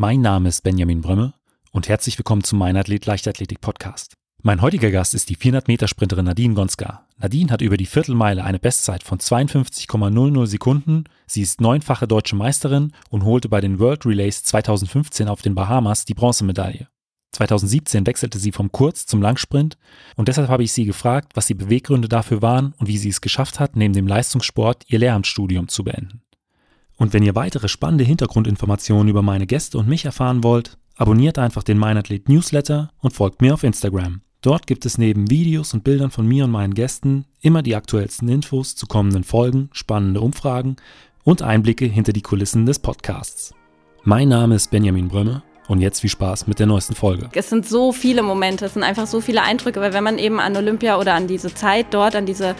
Mein Name ist Benjamin Brömme und herzlich willkommen zum Mein Athlet Leichtathletik Podcast. Mein heutiger Gast ist die 400 Meter Sprinterin Nadine Gonska. Nadine hat über die Viertelmeile eine Bestzeit von 52,00 Sekunden. Sie ist neunfache deutsche Meisterin und holte bei den World Relays 2015 auf den Bahamas die Bronzemedaille. 2017 wechselte sie vom Kurz- zum Langsprint und deshalb habe ich sie gefragt, was die Beweggründe dafür waren und wie sie es geschafft hat, neben dem Leistungssport ihr Lehramtsstudium zu beenden. Und wenn ihr weitere spannende Hintergrundinformationen über meine Gäste und mich erfahren wollt, abonniert einfach den Meinathlet Newsletter und folgt mir auf Instagram. Dort gibt es neben Videos und Bildern von mir und meinen Gästen immer die aktuellsten Infos zu kommenden Folgen, spannende Umfragen und Einblicke hinter die Kulissen des Podcasts. Mein Name ist Benjamin Brömme und jetzt viel Spaß mit der neuesten Folge. Es sind so viele Momente, es sind einfach so viele Eindrücke, weil wenn man eben an Olympia oder an diese Zeit dort, an diese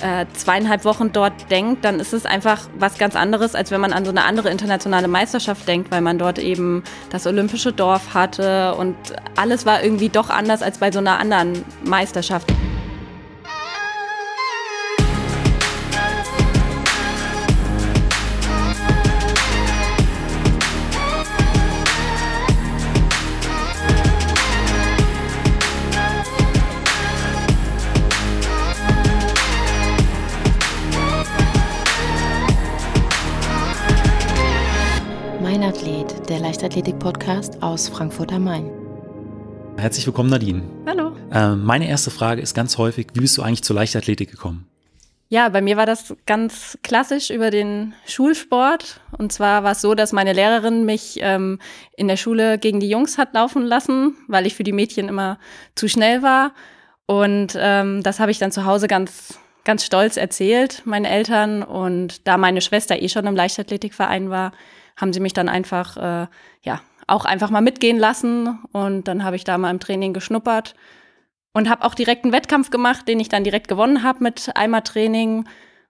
äh, zweieinhalb Wochen dort denkt, dann ist es einfach was ganz anderes, als wenn man an so eine andere internationale Meisterschaft denkt, weil man dort eben das olympische Dorf hatte und alles war irgendwie doch anders als bei so einer anderen Meisterschaft. Leichtathletik-Podcast aus Frankfurt am Main. Herzlich willkommen, Nadine. Hallo. Äh, meine erste Frage ist ganz häufig, wie bist du eigentlich zur Leichtathletik gekommen? Ja, bei mir war das ganz klassisch über den Schulsport. Und zwar war es so, dass meine Lehrerin mich ähm, in der Schule gegen die Jungs hat laufen lassen, weil ich für die Mädchen immer zu schnell war. Und ähm, das habe ich dann zu Hause ganz, ganz stolz erzählt, meinen Eltern. Und da meine Schwester eh schon im Leichtathletikverein war, haben sie mich dann einfach, äh, ja, auch einfach mal mitgehen lassen. Und dann habe ich da mal im Training geschnuppert und habe auch direkt einen Wettkampf gemacht, den ich dann direkt gewonnen habe mit einmal Training.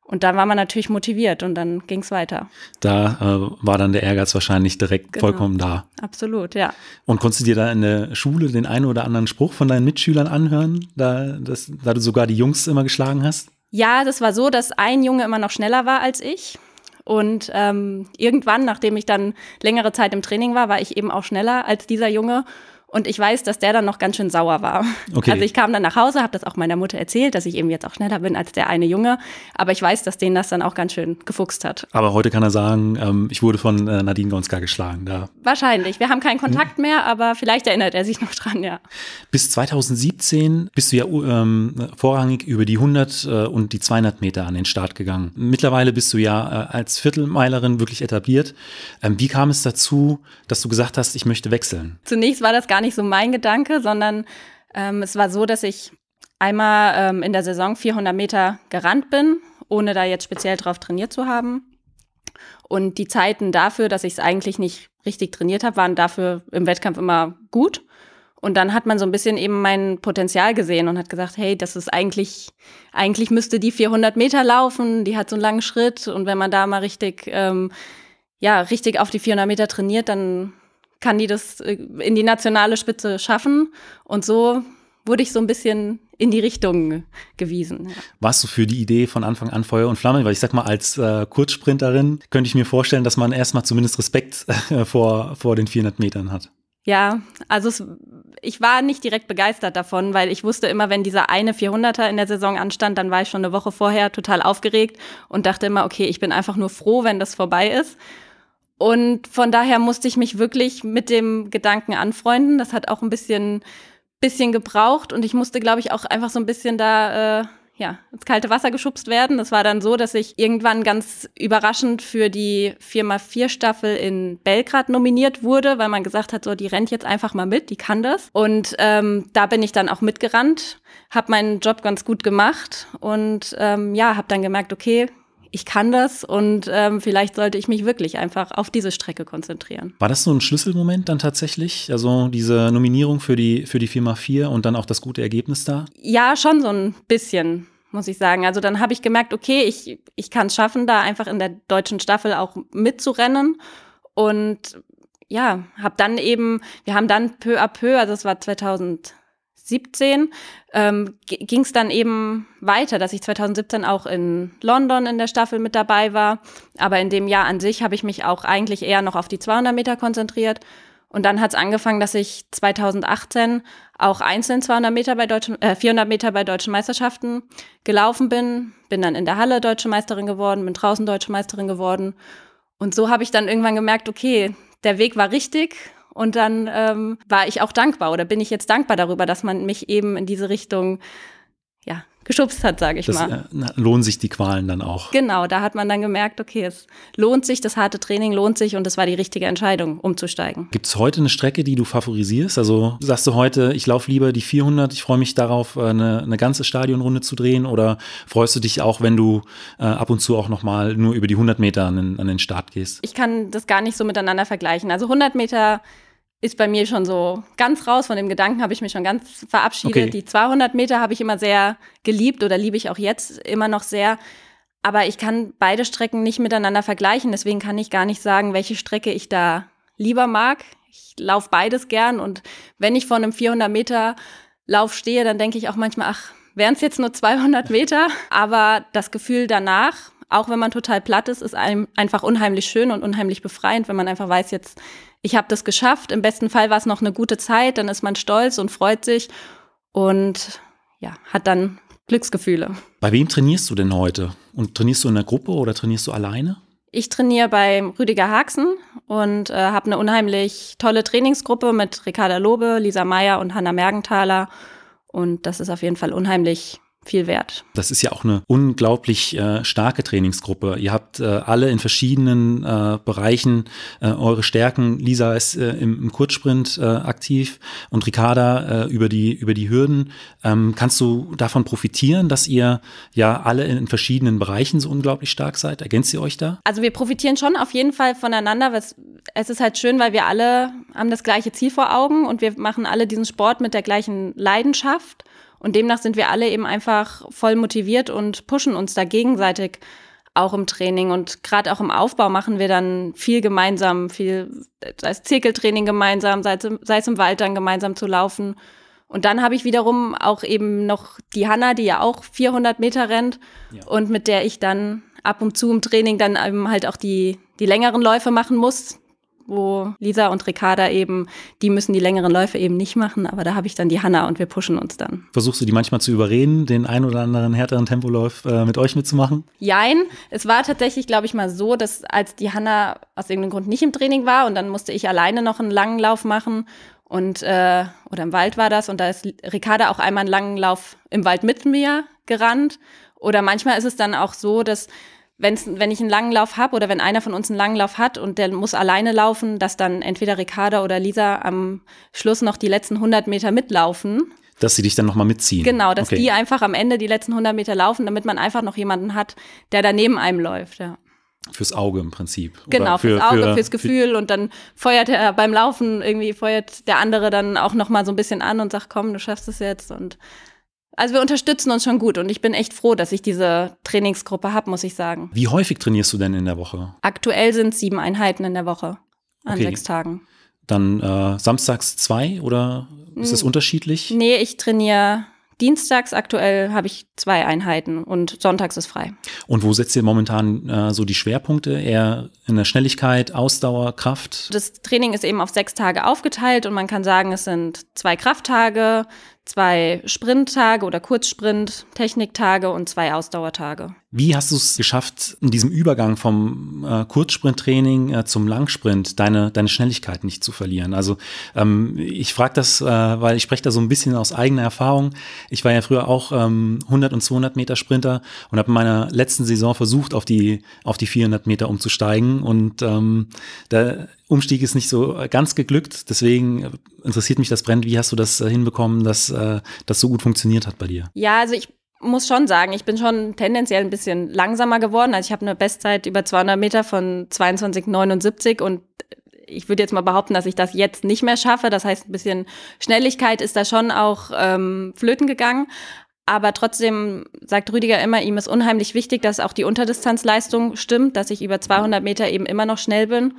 Und dann war man natürlich motiviert und dann ging es weiter. Da äh, war dann der Ehrgeiz wahrscheinlich direkt genau. vollkommen da. Absolut, ja. Und konntest du dir da in der Schule den einen oder anderen Spruch von deinen Mitschülern anhören, da, das, da du sogar die Jungs immer geschlagen hast? Ja, das war so, dass ein Junge immer noch schneller war als ich. Und ähm, irgendwann, nachdem ich dann längere Zeit im Training war, war ich eben auch schneller als dieser Junge. Und ich weiß, dass der dann noch ganz schön sauer war. Okay. Also ich kam dann nach Hause, habe das auch meiner Mutter erzählt, dass ich eben jetzt auch schneller bin als der eine Junge. Aber ich weiß, dass den das dann auch ganz schön gefuchst hat. Aber heute kann er sagen, ähm, ich wurde von äh, Nadine Gonska geschlagen. Da. Wahrscheinlich. Wir haben keinen Kontakt hm. mehr, aber vielleicht erinnert er sich noch dran, ja. Bis 2017 bist du ja ähm, vorrangig über die 100 äh, und die 200 Meter an den Start gegangen. Mittlerweile bist du ja äh, als Viertelmeilerin wirklich etabliert. Ähm, wie kam es dazu, dass du gesagt hast, ich möchte wechseln? Zunächst war das gar nicht so mein Gedanke, sondern ähm, es war so, dass ich einmal ähm, in der Saison 400 Meter gerannt bin, ohne da jetzt speziell drauf trainiert zu haben. Und die Zeiten dafür, dass ich es eigentlich nicht richtig trainiert habe, waren dafür im Wettkampf immer gut. Und dann hat man so ein bisschen eben mein Potenzial gesehen und hat gesagt, hey, das ist eigentlich, eigentlich müsste die 400 Meter laufen, die hat so einen langen Schritt und wenn man da mal richtig, ähm, ja, richtig auf die 400 Meter trainiert, dann kann die das äh, in die nationale Spitze schaffen. Und so wurde ich so ein bisschen in die Richtung gewiesen. Ja. Warst du für die Idee von Anfang an Feuer und Flamme? Weil ich sag mal, als äh, Kurzsprinterin könnte ich mir vorstellen, dass man erstmal zumindest Respekt äh, vor, vor den 400 Metern hat. Ja, also es, ich war nicht direkt begeistert davon, weil ich wusste immer, wenn dieser eine 400er in der Saison anstand, dann war ich schon eine Woche vorher total aufgeregt und dachte immer, okay, ich bin einfach nur froh, wenn das vorbei ist. Und von daher musste ich mich wirklich mit dem Gedanken anfreunden. Das hat auch ein bisschen, bisschen gebraucht und ich musste, glaube ich, auch einfach so ein bisschen da äh, ja, ins kalte Wasser geschubst werden. Das war dann so, dass ich irgendwann ganz überraschend für die 4x4 Staffel in Belgrad nominiert wurde, weil man gesagt hat, so, die rennt jetzt einfach mal mit, die kann das. Und ähm, da bin ich dann auch mitgerannt, habe meinen Job ganz gut gemacht und ähm, ja, habe dann gemerkt, okay, ich kann das und ähm, vielleicht sollte ich mich wirklich einfach auf diese Strecke konzentrieren. War das so ein Schlüsselmoment dann tatsächlich? Also diese Nominierung für die, für die 4x4 und dann auch das gute Ergebnis da? Ja, schon so ein bisschen, muss ich sagen. Also dann habe ich gemerkt, okay, ich, ich kann es schaffen, da einfach in der deutschen Staffel auch mitzurennen. Und ja, habe dann eben, wir haben dann peu à peu, also es war 2000 2017 ähm, ging es dann eben weiter, dass ich 2017 auch in London in der Staffel mit dabei war. Aber in dem Jahr an sich habe ich mich auch eigentlich eher noch auf die 200 Meter konzentriert. Und dann hat es angefangen, dass ich 2018 auch einzeln 200 Meter bei deutschen, äh, 400 Meter bei deutschen Meisterschaften gelaufen bin. Bin dann in der Halle deutsche Meisterin geworden, bin draußen deutsche Meisterin geworden. Und so habe ich dann irgendwann gemerkt, okay, der Weg war richtig. Und dann ähm, war ich auch dankbar oder bin ich jetzt dankbar darüber, dass man mich eben in diese Richtung geschubst hat, sage ich das, mal. Äh, lohnen sich die Qualen dann auch. Genau, da hat man dann gemerkt, okay, es lohnt sich, das harte Training lohnt sich und es war die richtige Entscheidung, umzusteigen. Gibt es heute eine Strecke, die du favorisierst? Also sagst du heute, ich laufe lieber die 400, ich freue mich darauf, äh, eine, eine, ganze Stadionrunde zu drehen oder freust du dich auch, wenn du äh, ab und zu auch nochmal nur über die 100 Meter an den, an den Start gehst? Ich kann das gar nicht so miteinander vergleichen. Also 100 Meter ist bei mir schon so ganz raus. Von dem Gedanken habe ich mich schon ganz verabschiedet. Okay. Die 200 Meter habe ich immer sehr geliebt oder liebe ich auch jetzt immer noch sehr. Aber ich kann beide Strecken nicht miteinander vergleichen. Deswegen kann ich gar nicht sagen, welche Strecke ich da lieber mag. Ich laufe beides gern. Und wenn ich vor einem 400 Meter Lauf stehe, dann denke ich auch manchmal, ach, wären es jetzt nur 200 Meter. Aber das Gefühl danach, auch wenn man total platt ist, ist einem einfach unheimlich schön und unheimlich befreiend, wenn man einfach weiß, jetzt ich habe das geschafft. Im besten Fall war es noch eine gute Zeit, dann ist man stolz und freut sich und ja, hat dann Glücksgefühle. Bei wem trainierst du denn heute? Und trainierst du in der Gruppe oder trainierst du alleine? Ich trainiere bei Rüdiger Haxen und äh, habe eine unheimlich tolle Trainingsgruppe mit Ricarda Lobe, Lisa Meyer und Hanna Mergenthaler. Und das ist auf jeden Fall unheimlich viel wert. Das ist ja auch eine unglaublich äh, starke Trainingsgruppe. Ihr habt äh, alle in verschiedenen äh, Bereichen äh, eure Stärken. Lisa ist äh, im, im, Kurzsprint äh, aktiv und Ricarda über die über die Hürden. Ähm, kannst du davon profitieren, dass ihr ja alle in, verschiedenen Bereichen so unglaublich stark seid? Ergänzt ihr euch da? Also wir profitieren schon auf jeden Fall voneinander. Es, es ist halt schön, weil wir alle haben das gleiche Ziel vor Augen und wir machen alle diesen Sport mit der gleichen Leidenschaft. Und demnach sind wir alle eben einfach voll motiviert und pushen uns da gegenseitig auch im Training. Und gerade auch im Aufbau machen wir dann viel gemeinsam, viel, sei es Zirkeltraining gemeinsam, sei es, sei es im Wald dann gemeinsam zu laufen. Und dann habe ich wiederum auch eben noch die Hanna, die ja auch 400 Meter rennt ja. und mit der ich dann ab und zu im Training dann eben halt auch die, die längeren Läufe machen muss wo Lisa und Ricarda eben, die müssen die längeren Läufe eben nicht machen, aber da habe ich dann die Hanna und wir pushen uns dann. Versuchst du die manchmal zu überreden, den ein oder anderen härteren Tempolauf äh, mit euch mitzumachen? Jein. Es war tatsächlich, glaube ich, mal so, dass als die Hanna aus irgendeinem Grund nicht im Training war und dann musste ich alleine noch einen langen Lauf machen und äh, oder im Wald war das und da ist Ricarda auch einmal einen langen Lauf im Wald mit mir gerannt. Oder manchmal ist es dann auch so, dass wenn's, wenn ich einen langen Lauf habe oder wenn einer von uns einen langen Lauf hat und der muss alleine laufen, dass dann entweder Ricarda oder Lisa am Schluss noch die letzten 100 Meter mitlaufen. Dass sie dich dann nochmal mitziehen. Genau, dass okay. die einfach am Ende die letzten 100 Meter laufen, damit man einfach noch jemanden hat, der da neben einem läuft, ja. Fürs Auge im Prinzip. Genau, für, fürs Auge, für, fürs Gefühl für und dann feuert er beim Laufen irgendwie feuert der andere dann auch nochmal so ein bisschen an und sagt, komm, du schaffst es jetzt und also wir unterstützen uns schon gut und ich bin echt froh, dass ich diese Trainingsgruppe habe, muss ich sagen. Wie häufig trainierst du denn in der Woche? Aktuell sind es sieben Einheiten in der Woche an okay. sechs Tagen. Dann äh, samstags zwei oder ist das unterschiedlich? Nee, ich trainiere Dienstags aktuell habe ich zwei Einheiten und sonntags ist frei. Und wo setzt ihr momentan äh, so die Schwerpunkte? Eher in der Schnelligkeit, Ausdauer, Kraft? Das Training ist eben auf sechs Tage aufgeteilt und man kann sagen, es sind zwei Krafttage, zwei Sprinttage oder Kurzsprint, Techniktage und zwei Ausdauertage. Wie hast du es geschafft, in diesem Übergang vom äh, Kurzsprinttraining äh, zum Langsprint deine, deine Schnelligkeit nicht zu verlieren? Also ähm, ich frage das, äh, weil ich spreche da so ein bisschen aus eigener Erfahrung. Ich war ja früher auch ähm, 100 und 200 Meter Sprinter und habe in meiner letzten Saison versucht, auf die, auf die 400 Meter umzusteigen und ähm, der Umstieg ist nicht so ganz geglückt. Deswegen interessiert mich das brennend. Wie hast du das äh, hinbekommen, dass äh, das so gut funktioniert hat bei dir? Ja, also ich muss schon sagen, ich bin schon tendenziell ein bisschen langsamer geworden. Also ich habe eine Bestzeit über 200 Meter von 22,79 und ich würde jetzt mal behaupten, dass ich das jetzt nicht mehr schaffe. Das heißt, ein bisschen Schnelligkeit ist da schon auch ähm, flöten gegangen. Aber trotzdem sagt Rüdiger immer, ihm ist unheimlich wichtig, dass auch die Unterdistanzleistung stimmt, dass ich über 200 Meter eben immer noch schnell bin.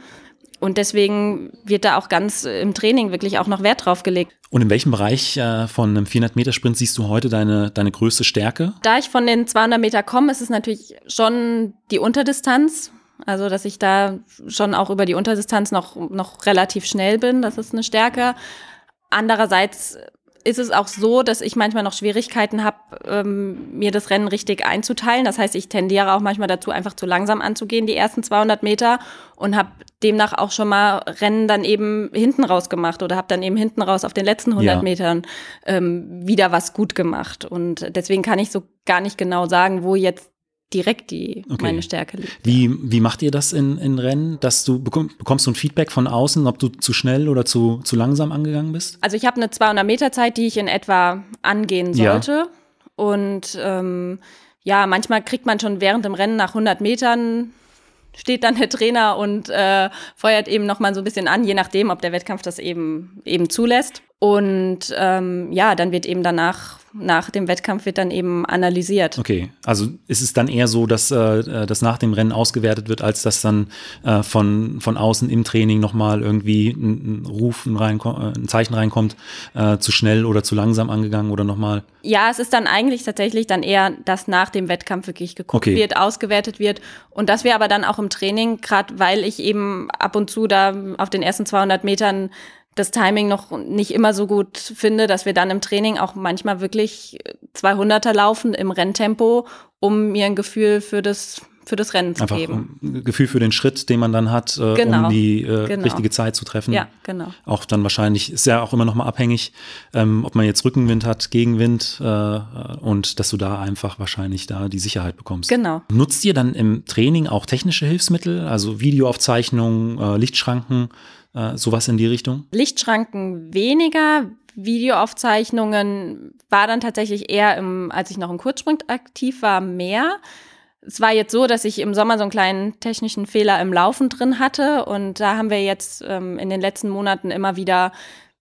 Und deswegen wird da auch ganz im Training wirklich auch noch Wert drauf gelegt. Und in welchem Bereich äh, von einem 400-Meter-Sprint siehst du heute deine, deine größte Stärke? Da ich von den 200 Meter komme, ist es natürlich schon die Unterdistanz. Also, dass ich da schon auch über die Unterdistanz noch, noch relativ schnell bin. Das ist eine Stärke. Andererseits ist es auch so, dass ich manchmal noch Schwierigkeiten habe, ähm, mir das Rennen richtig einzuteilen. Das heißt, ich tendiere auch manchmal dazu, einfach zu langsam anzugehen, die ersten 200 Meter und habe demnach auch schon mal Rennen dann eben hinten raus gemacht oder habe dann eben hinten raus auf den letzten 100 ja. Metern ähm, wieder was gut gemacht. Und deswegen kann ich so gar nicht genau sagen, wo jetzt direkt die okay. meine Stärke liegt. Wie, wie macht ihr das in, in Rennen, dass du bekomm, bekommst du ein Feedback von außen, ob du zu schnell oder zu, zu langsam angegangen bist? Also ich habe eine 200 Meter Zeit, die ich in etwa angehen sollte ja. und ähm, ja, manchmal kriegt man schon während dem Rennen nach 100 Metern steht dann der Trainer und äh, feuert eben noch mal so ein bisschen an, je nachdem, ob der Wettkampf das eben eben zulässt. Und ähm, ja, dann wird eben danach, nach dem Wettkampf wird dann eben analysiert. Okay, also ist es dann eher so, dass äh, das nach dem Rennen ausgewertet wird, als dass dann äh, von, von außen im Training nochmal irgendwie ein, ein Ruf, ein, äh, ein Zeichen reinkommt, äh, zu schnell oder zu langsam angegangen oder nochmal? Ja, es ist dann eigentlich tatsächlich dann eher, dass nach dem Wettkampf wirklich geguckt okay. wird, ausgewertet wird und dass wir aber dann auch im Training, gerade weil ich eben ab und zu da auf den ersten 200 Metern das Timing noch nicht immer so gut finde, dass wir dann im Training auch manchmal wirklich 200er laufen im Renntempo, um mir ein Gefühl für das für das Rennen zu Einfach geben. Ein Gefühl für den Schritt, den man dann hat, äh, genau. um die äh, genau. richtige Zeit zu treffen. Ja, genau. Auch dann wahrscheinlich, ist ja auch immer noch mal abhängig, ähm, ob man jetzt Rückenwind hat, Gegenwind äh, und dass du da einfach wahrscheinlich da die Sicherheit bekommst. Genau. Nutzt ihr dann im Training auch technische Hilfsmittel, also Videoaufzeichnungen, äh, Lichtschranken? Äh, sowas in die Richtung? Lichtschranken weniger. Videoaufzeichnungen war dann tatsächlich eher, im, als ich noch im Kurzsprint aktiv war, mehr. Es war jetzt so, dass ich im Sommer so einen kleinen technischen Fehler im Laufen drin hatte und da haben wir jetzt ähm, in den letzten Monaten immer wieder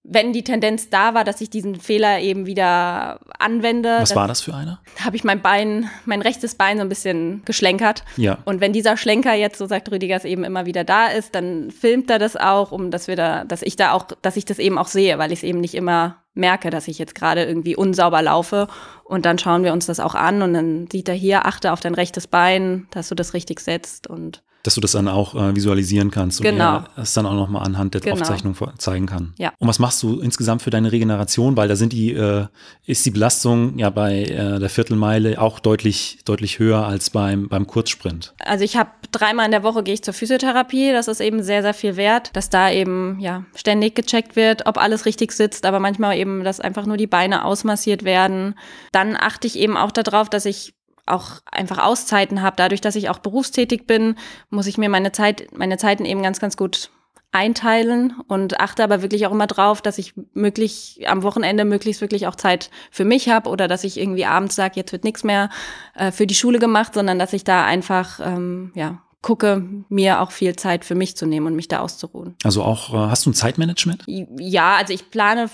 wenn die Tendenz da war, dass ich diesen Fehler eben wieder anwende. Was war das für einer? Habe ich mein Bein, mein rechtes Bein so ein bisschen geschlenkert. Ja. Und wenn dieser Schlenker jetzt, so sagt Rüdigers, eben immer wieder da ist, dann filmt er das auch, um dass wir da, dass ich da auch, dass ich das eben auch sehe, weil ich es eben nicht immer merke, dass ich jetzt gerade irgendwie unsauber laufe. Und dann schauen wir uns das auch an und dann sieht er hier, achte auf dein rechtes Bein, dass du das richtig setzt und dass du das dann auch äh, visualisieren kannst und genau. es dann auch nochmal anhand der genau. Aufzeichnung zeigen kann. Ja. Und was machst du insgesamt für deine Regeneration? Weil da sind die, äh, ist die Belastung ja bei äh, der Viertelmeile auch deutlich, deutlich höher als beim, beim Kurzsprint. Also ich habe dreimal in der Woche gehe ich zur Physiotherapie. Das ist eben sehr, sehr viel wert, dass da eben ja ständig gecheckt wird, ob alles richtig sitzt, aber manchmal eben, dass einfach nur die Beine ausmassiert werden. Dann achte ich eben auch darauf, dass ich auch einfach Auszeiten habe. Dadurch, dass ich auch berufstätig bin, muss ich mir meine Zeit, meine Zeiten eben ganz, ganz gut einteilen und achte aber wirklich auch immer drauf, dass ich möglich am Wochenende möglichst wirklich auch Zeit für mich habe oder dass ich irgendwie abends sage, jetzt wird nichts mehr äh, für die Schule gemacht, sondern dass ich da einfach ähm, ja gucke, mir auch viel Zeit für mich zu nehmen und mich da auszuruhen. Also auch, äh, hast du ein Zeitmanagement? Ja, also ich plane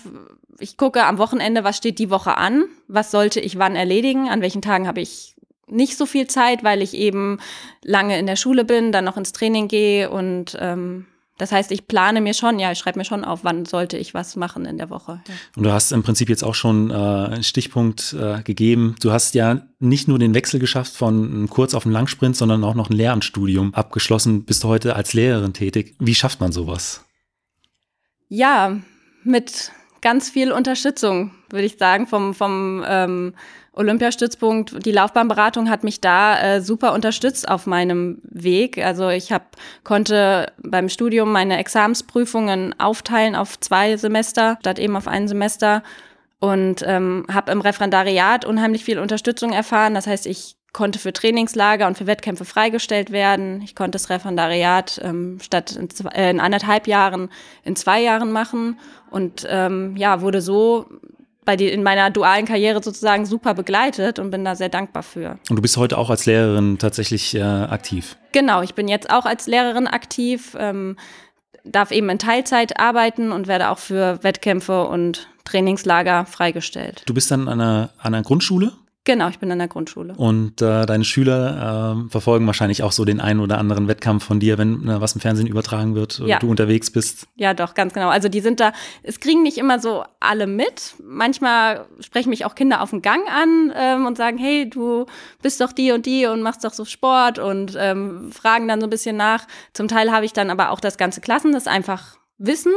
ich gucke am Wochenende, was steht die Woche an, was sollte ich wann erledigen, an welchen Tagen habe ich nicht so viel Zeit, weil ich eben lange in der Schule bin, dann noch ins Training gehe und ähm, das heißt, ich plane mir schon, ja, ich schreibe mir schon auf, wann sollte ich was machen in der Woche. Ja. Und du hast im Prinzip jetzt auch schon äh, einen Stichpunkt äh, gegeben. Du hast ja nicht nur den Wechsel geschafft von kurz auf einen Langsprint, sondern auch noch ein Lehramtsstudium abgeschlossen. Bist du heute als Lehrerin tätig. Wie schafft man sowas? Ja, mit ganz viel Unterstützung, würde ich sagen, vom, vom ähm, Olympiastützpunkt, die Laufbahnberatung hat mich da äh, super unterstützt auf meinem Weg. Also ich hab, konnte beim Studium meine Examensprüfungen aufteilen auf zwei Semester statt eben auf ein Semester und ähm, habe im Referendariat unheimlich viel Unterstützung erfahren. Das heißt, ich konnte für Trainingslager und für Wettkämpfe freigestellt werden. Ich konnte das Referendariat ähm, statt in, zwei, äh, in anderthalb Jahren in zwei Jahren machen und ähm, ja wurde so bei die, in meiner dualen Karriere sozusagen super begleitet und bin da sehr dankbar für. Und du bist heute auch als Lehrerin tatsächlich äh, aktiv? Genau, ich bin jetzt auch als Lehrerin aktiv, ähm, darf eben in Teilzeit arbeiten und werde auch für Wettkämpfe und Trainingslager freigestellt. Du bist dann an einer, an einer Grundschule? Genau, ich bin an der Grundschule. Und äh, deine Schüler äh, verfolgen wahrscheinlich auch so den einen oder anderen Wettkampf von dir, wenn äh, was im Fernsehen übertragen wird und Ja. du unterwegs bist. Ja, doch, ganz genau. Also die sind da, es kriegen nicht immer so alle mit. Manchmal sprechen mich auch Kinder auf dem Gang an ähm, und sagen, hey, du bist doch die und die und machst doch so Sport und ähm, fragen dann so ein bisschen nach. Zum Teil habe ich dann aber auch das ganze Klassen, das einfach wissen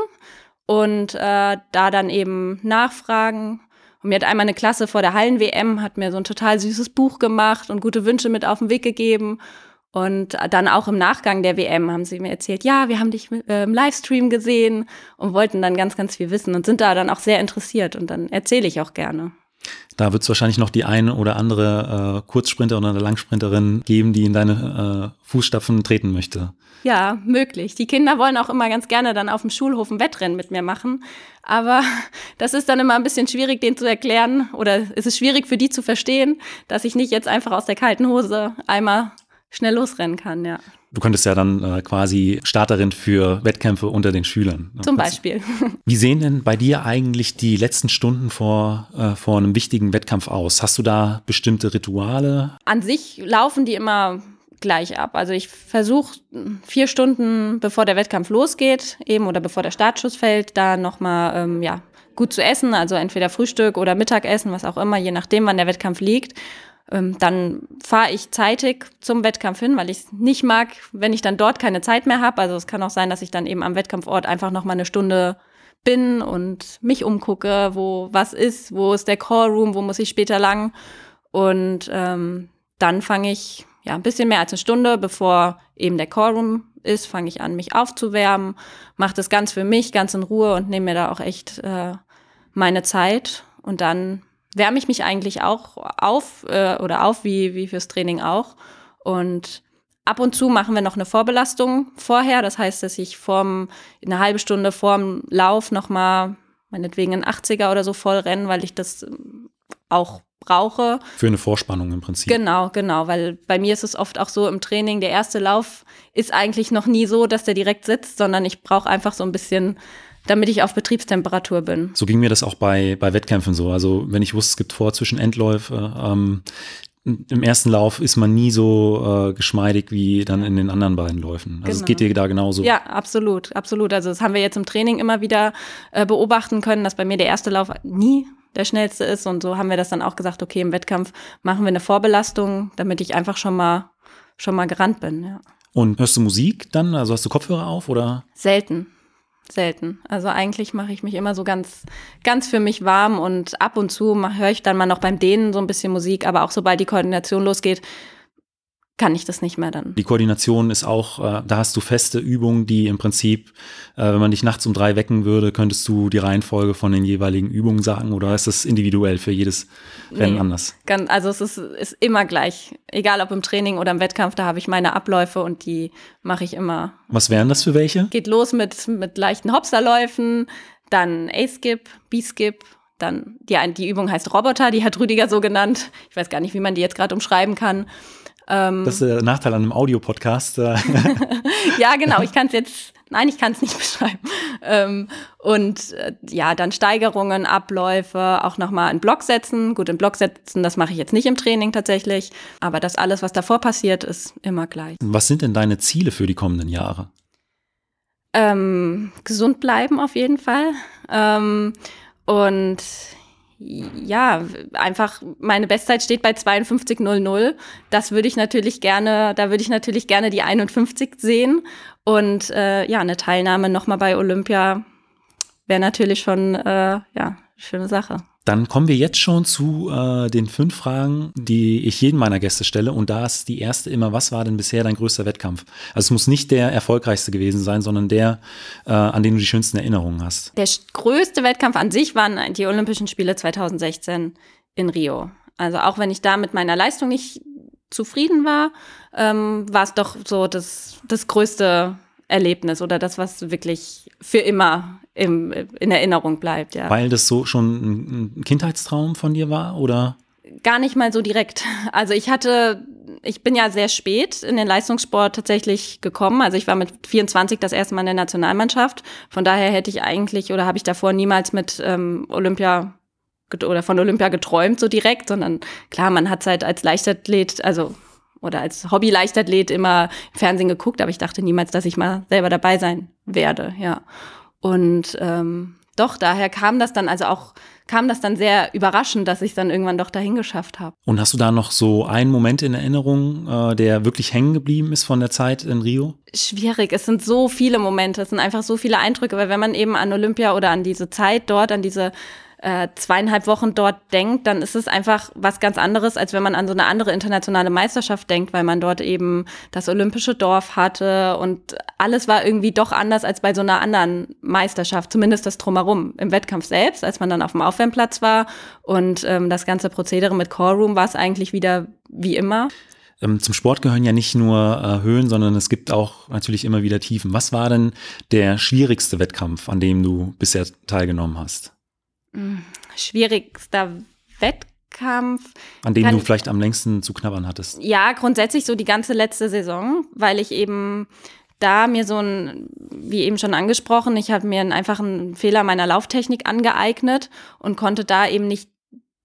und äh, da dann eben nachfragen. Und mir hat einmal eine Klasse vor der Hallen-WM, hat mir so ein total süßes Buch gemacht und gute Wünsche mit auf den Weg gegeben. Und dann auch im Nachgang der WM haben sie mir erzählt, ja, wir haben dich äh, im Livestream gesehen und wollten dann ganz, ganz viel wissen und sind da dann auch sehr interessiert und dann erzähle ich auch gerne. Da wird es wahrscheinlich noch die eine oder andere äh, Kurzsprinter oder Langsprinterin geben, die in deine äh, Fußstapfen treten möchte. Ja, möglich. Die Kinder wollen auch immer ganz gerne dann auf dem Schulhof ein Wettrennen mit mir machen. Aber das ist dann immer ein bisschen schwierig, denen zu erklären. Oder es ist schwierig für die zu verstehen, dass ich nicht jetzt einfach aus der kalten Hose einmal schnell losrennen kann, ja. Du könntest ja dann äh, quasi Starterin für Wettkämpfe unter den Schülern. ne? Zum Beispiel. Wie sehen denn bei dir eigentlich die letzten Stunden vor, äh, vor einem wichtigen Wettkampf aus? Hast du da bestimmte Rituale? An sich laufen die immer gleich ab. Also ich versuche vier Stunden bevor der Wettkampf losgeht, eben oder bevor der Startschuss fällt, da nochmal ähm, ja, gut zu essen, also entweder Frühstück oder Mittagessen, was auch immer, je nachdem, wann der Wettkampf liegt. Ähm, dann fahre ich zeitig zum Wettkampf hin, weil ich es nicht mag, wenn ich dann dort keine Zeit mehr habe. Also es kann auch sein, dass ich dann eben am Wettkampfort einfach noch mal eine Stunde bin und mich umgucke, wo was ist, wo ist der Callroom, wo muss ich später lang. Und ähm, dann fange ich ja ein bisschen mehr als eine Stunde, bevor eben der Callroom ist, fange ich an, mich aufzuwärmen, mache das ganz für mich, ganz in Ruhe und nehme mir da auch echt äh, meine Zeit. Und dann wärme ich mich eigentlich auch auf äh, oder auf wie, wie fürs Training auch. Und ab und zu machen wir noch eine Vorbelastung vorher. Das heißt, dass ich vorm, eine halbe Stunde vorm Lauf nochmal meinetwegen einen 80er oder so voll rennen, weil ich das ähm, auch brauche. Für eine Vorspannung im Prinzip. Genau, genau, weil bei mir ist es oft auch so im Training, der erste Lauf ist eigentlich noch nie so, dass der direkt sitzt, sondern ich brauche einfach so ein bisschen, damit ich auf Betriebstemperatur bin. So ging mir das auch bei, bei Wettkämpfen so. Also wenn ich wusste, es gibt Vor- zwischen Endläufe, ähm, im ersten Lauf ist man nie so äh, geschmeidig wie dann in den anderen beiden Läufen. Also es Genau. geht dir da genauso. Ja, absolut, absolut. Also das haben wir jetzt im Training immer wieder äh, beobachten können, dass bei mir der erste Lauf nie der schnellste ist. Und so haben wir das dann auch gesagt, okay, im Wettkampf machen wir eine Vorbelastung, damit ich einfach schon mal schon mal gerannt bin. Ja. Und hörst du Musik dann? Also hast du Kopfhörer auf oder? Selten. Selten. Also eigentlich mache ich mich immer so ganz, ganz für mich warm und ab und zu höre ich dann mal noch beim Dehnen so ein bisschen Musik, aber auch sobald die Koordination losgeht, kann ich das nicht mehr dann. Die Koordination ist auch, äh, da hast du feste Übungen, die im Prinzip, äh, wenn man dich nachts um drei wecken würde, könntest du die Reihenfolge von den jeweiligen Übungen sagen oder ist das individuell für jedes Rennen Nee. anders? Ganz, also es ist, ist immer gleich. Egal ob im Training oder im Wettkampf, da habe ich meine Abläufe und die mache ich immer. Was wären das für welche? Geht los mit, mit leichten Hopserläufen, dann A-Skip, B-Skip, dann die, die Übung heißt Roboter, die hat Rüdiger so genannt. Ich weiß gar nicht, wie man die jetzt gerade umschreiben kann. Ähm, Das ist der Nachteil an einem Audiopodcast. ja, genau, ich kann es jetzt, nein, ich kann es nicht beschreiben. Ähm, und äh, ja, dann Steigerungen, Abläufe, auch nochmal einen Block setzen. Gut, einen Block setzen, das mache ich jetzt nicht im Training tatsächlich, aber das alles, was davor passiert, ist immer gleich. Was sind denn deine Ziele für die kommenden Jahre? Ähm, gesund bleiben auf jeden Fall. Ähm, und ja, einfach meine Bestzeit steht bei 52,00. Das würde ich natürlich gerne, da würde ich natürlich gerne die 51 sehen. Und äh, ja, eine Teilnahme nochmal bei Olympia wäre natürlich schon, äh, ja, schöne Sache. Dann kommen wir jetzt schon zu äh, den fünf Fragen, die ich jedem meiner Gäste stelle. Und da ist die erste immer, was war denn bisher dein größter Wettkampf? Also es muss nicht der erfolgreichste gewesen sein, sondern der, äh, an den du die schönsten Erinnerungen hast. Der größte Wettkampf an sich waren die Olympischen Spiele 2016 in Rio. Also auch wenn ich da mit meiner Leistung nicht zufrieden war, ähm, war es doch so das, das größte Erlebnis oder das, was wirklich für immer im, in Erinnerung bleibt, ja. Weil das so schon ein, Kindheitstraum von dir war oder? Gar nicht mal so direkt. Also ich hatte, ich bin ja sehr spät in den Leistungssport tatsächlich gekommen. Also ich war mit 24 das erste Mal in der Nationalmannschaft. Von daher hätte ich eigentlich oder habe ich davor niemals mit ähm, Olympia oder von Olympia geträumt so direkt, sondern klar, man hat halt als Leichtathlet, also oder als Hobby-Leichtathlet immer im Fernsehen geguckt, aber ich dachte niemals, dass ich mal selber dabei sein werde, ja. Und ähm, doch, daher kam das dann, also auch kam das dann sehr überraschend, dass ich es dann irgendwann doch dahin geschafft habe. Und hast du da noch so einen Moment in Erinnerung, äh, der wirklich hängen geblieben ist von der Zeit in Rio? Schwierig, es sind so viele Momente, es sind einfach so viele Eindrücke, weil wenn man eben an Olympia oder an diese Zeit dort, an diese äh, zweieinhalb Wochen dort denkt, dann ist es einfach was ganz anderes, als wenn man an so eine andere internationale Meisterschaft denkt, weil man dort eben das olympische Dorf hatte und alles war irgendwie doch anders als bei so einer anderen Meisterschaft, zumindest das drumherum. Im Wettkampf selbst, als man dann auf dem Aufwärmplatz war und ähm, das ganze Prozedere mit Core Room war es eigentlich wieder wie immer ähm, zum Sport gehören ja nicht nur äh, Höhen, sondern es gibt auch natürlich immer wieder Tiefen. Was war denn der schwierigste Wettkampf, an dem du bisher teilgenommen hast? Schwierigster Wettkampf. An dem du vielleicht am längsten zu knabbern hattest. Ja, grundsätzlich so die ganze letzte Saison, weil ich eben da mir so ein, wie eben schon angesprochen, ich habe mir einen einfachen Fehler meiner Lauftechnik angeeignet und konnte da eben nicht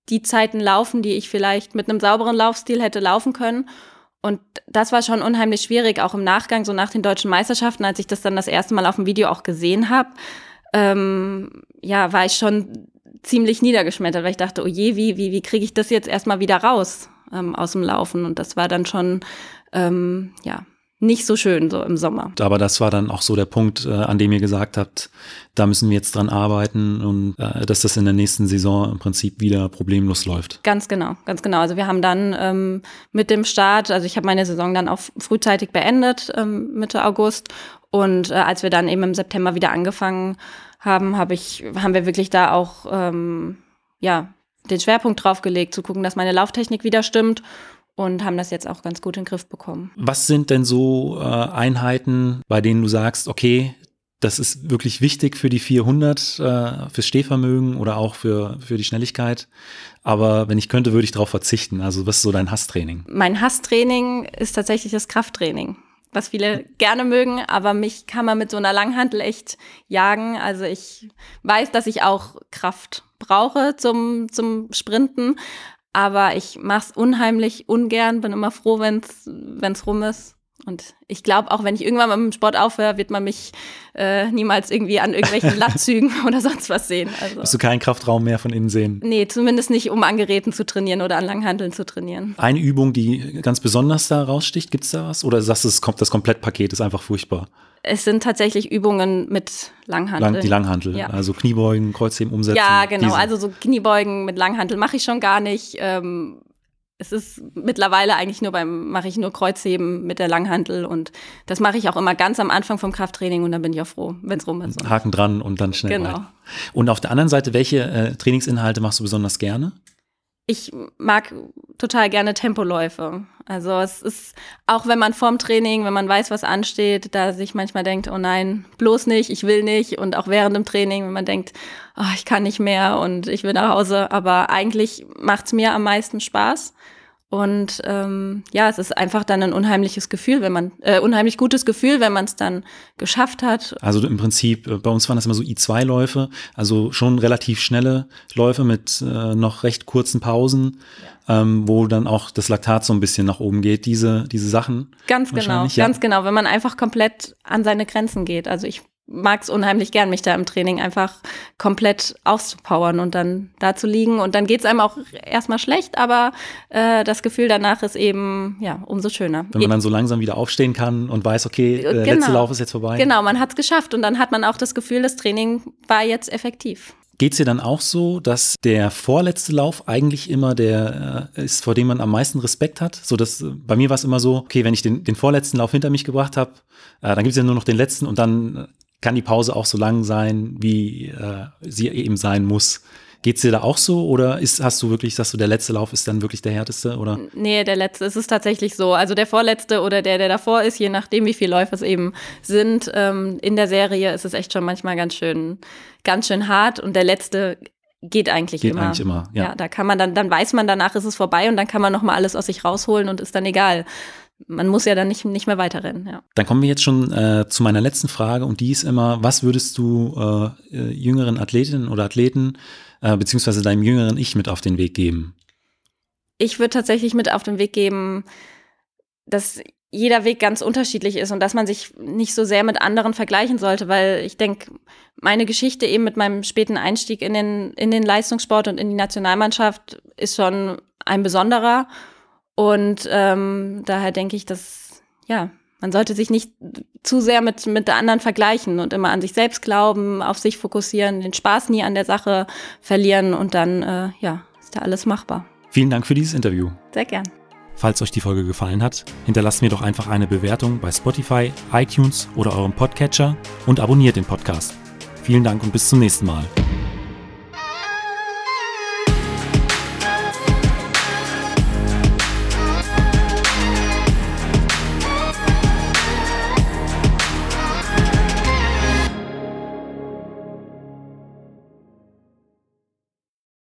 die Zeiten laufen, die ich vielleicht mit einem sauberen Laufstil hätte laufen können. Und das war schon unheimlich schwierig, auch im Nachgang, so nach den deutschen Meisterschaften, als ich das dann das erste Mal auf dem Video auch gesehen habe. Ähm, ja, war ich schon ziemlich niedergeschmettert, weil ich dachte, oh je, wie, wie, wie kriege ich das jetzt erstmal wieder raus ähm, aus dem Laufen? Und das war dann schon, ähm, ja, nicht so schön so im Sommer. Aber das war dann auch so der Punkt, äh, an dem ihr gesagt habt, da müssen wir jetzt dran arbeiten und äh, dass das in der nächsten Saison im Prinzip wieder problemlos läuft. Ganz genau, ganz genau. Also wir haben dann ähm, mit dem Start, also ich habe meine Saison dann auch frühzeitig beendet, ähm, Mitte August. Und äh, als wir dann eben im September wieder angefangen haben, hab ich, haben wir wirklich da auch ähm, ja, den Schwerpunkt drauf gelegt, zu gucken, dass meine Lauftechnik wieder stimmt und haben das jetzt auch ganz gut in den Griff bekommen. Was sind denn so äh, Einheiten, bei denen du sagst, okay, das ist wirklich wichtig für die 400, äh, fürs Stehvermögen oder auch für, für die Schnelligkeit. Aber wenn ich könnte, würde ich darauf verzichten. Also was ist so dein Hasstraining? Mein Hasstraining ist tatsächlich das Krafttraining was viele gerne mögen, aber mich kann man mit so einer Langhantel echt jagen. Also ich weiß, dass ich auch Kraft brauche zum, zum Sprinten, aber ich mache es unheimlich ungern, bin immer froh, wenn es rum ist. Und ich glaube, auch wenn ich irgendwann mal mit dem Sport aufhöre, wird man mich äh, niemals irgendwie an irgendwelchen Lattzügen oder sonst was sehen. Also. Wirst du keinen Kraftraum mehr von innen sehen? Nee, zumindest nicht, um an Geräten zu trainieren oder an Langhanteln zu trainieren. Eine Übung, die ganz besonders da raussticht, gibt es da was? Oder sagst du, das Komplettpaket ist einfach furchtbar? Es sind tatsächlich Übungen mit Langhantel. Lang, die Langhantel, ja. also Kniebeugen, Kreuzheben, Umsetzen. Ja, genau. Diese. Also so Kniebeugen mit Langhantel mache ich schon gar nicht. Ähm, es ist mittlerweile eigentlich nur beim, mache ich nur Kreuzheben mit der Langhantel und das mache ich auch immer ganz am Anfang vom Krafttraining und dann bin ich auch froh, wenn es rum ist. Haken dran und dann schnell Genau. Weiter. Und auf der anderen Seite, welche äh, Trainingsinhalte machst du besonders gerne? Ich mag total gerne Tempoläufe. Also es ist, auch wenn man vorm Training, wenn man weiß, was ansteht, da sich manchmal denkt, oh nein, bloß nicht, ich will nicht. Und auch während dem Training, wenn man denkt, oh, ich kann nicht mehr und ich will nach Hause. Aber eigentlich macht's mir am meisten Spaß. Und ähm, ja, es ist einfach dann ein unheimliches Gefühl, wenn man, äh, unheimlich gutes Gefühl, wenn man es dann geschafft hat. Also im Prinzip, äh, bei uns waren das immer so I2-Läufe, also schon relativ schnelle Läufe mit äh, noch recht kurzen Pausen, ja. ähm, wo dann auch das Laktat so ein bisschen nach oben geht, diese, diese Sachen. Ganz genau, ja. ganz genau, wenn man einfach komplett an seine Grenzen geht. Also ich mag es unheimlich gern, mich da im Training einfach komplett auszupowern und dann da zu liegen. Und dann geht es einem auch erstmal schlecht, aber äh, das Gefühl danach ist eben ja umso schöner. Wenn man dann so langsam wieder aufstehen kann und weiß, okay, der genau. letzte Lauf ist jetzt vorbei. Genau, man hat es geschafft und dann hat man auch das Gefühl, das Training war jetzt effektiv. Geht es dir dann auch so, dass der vorletzte Lauf eigentlich immer der äh, ist, vor dem man am meisten Respekt hat? So dass äh, bei mir war es immer so, okay, wenn ich den, den vorletzten Lauf hinter mich gebracht habe, äh, dann gibt es ja nur noch den letzten und dann kann die Pause auch so lang sein, wie äh, sie eben sein muss. Geht es dir da auch so oder ist, hast du wirklich, sagst du, der letzte Lauf ist dann wirklich der härteste? Oder? Nee, der letzte, es ist tatsächlich so. Also der vorletzte oder der, der davor ist, je nachdem, wie viele Läufe es eben sind. Ähm, in der Serie ist es echt schon manchmal ganz schön, ganz schön hart und der letzte geht eigentlich geht immer. Eigentlich immer ja. ja. da kann man dann, dann weiß man danach ist es vorbei und dann kann man nochmal alles aus sich rausholen und ist dann egal. Man muss ja dann nicht, nicht mehr weiterrennen. Ja. Dann kommen wir jetzt schon äh, zu meiner letzten Frage und die ist immer, was würdest du äh, äh jüngeren Athletinnen oder Athleten äh, beziehungsweise deinem jüngeren Ich mit auf den Weg geben? Ich würde tatsächlich mit auf den Weg geben, dass jeder Weg ganz unterschiedlich ist und dass man sich nicht so sehr mit anderen vergleichen sollte, weil ich denke, meine Geschichte eben mit meinem späten Einstieg in den, in den Leistungssport und in die Nationalmannschaft ist schon ein besonderer. Und ähm, daher denke ich, dass, ja, man sollte sich nicht zu sehr mit, mit der anderen vergleichen und immer an sich selbst glauben, auf sich fokussieren, den Spaß nie an der Sache verlieren und dann, äh, ja, ist da alles machbar. Vielen Dank für dieses Interview. Sehr gern. Falls euch die Folge gefallen hat, hinterlasst mir doch einfach eine Bewertung bei Spotify, iTunes oder eurem Podcatcher und abonniert den Podcast. Vielen Dank und bis zum nächsten Mal.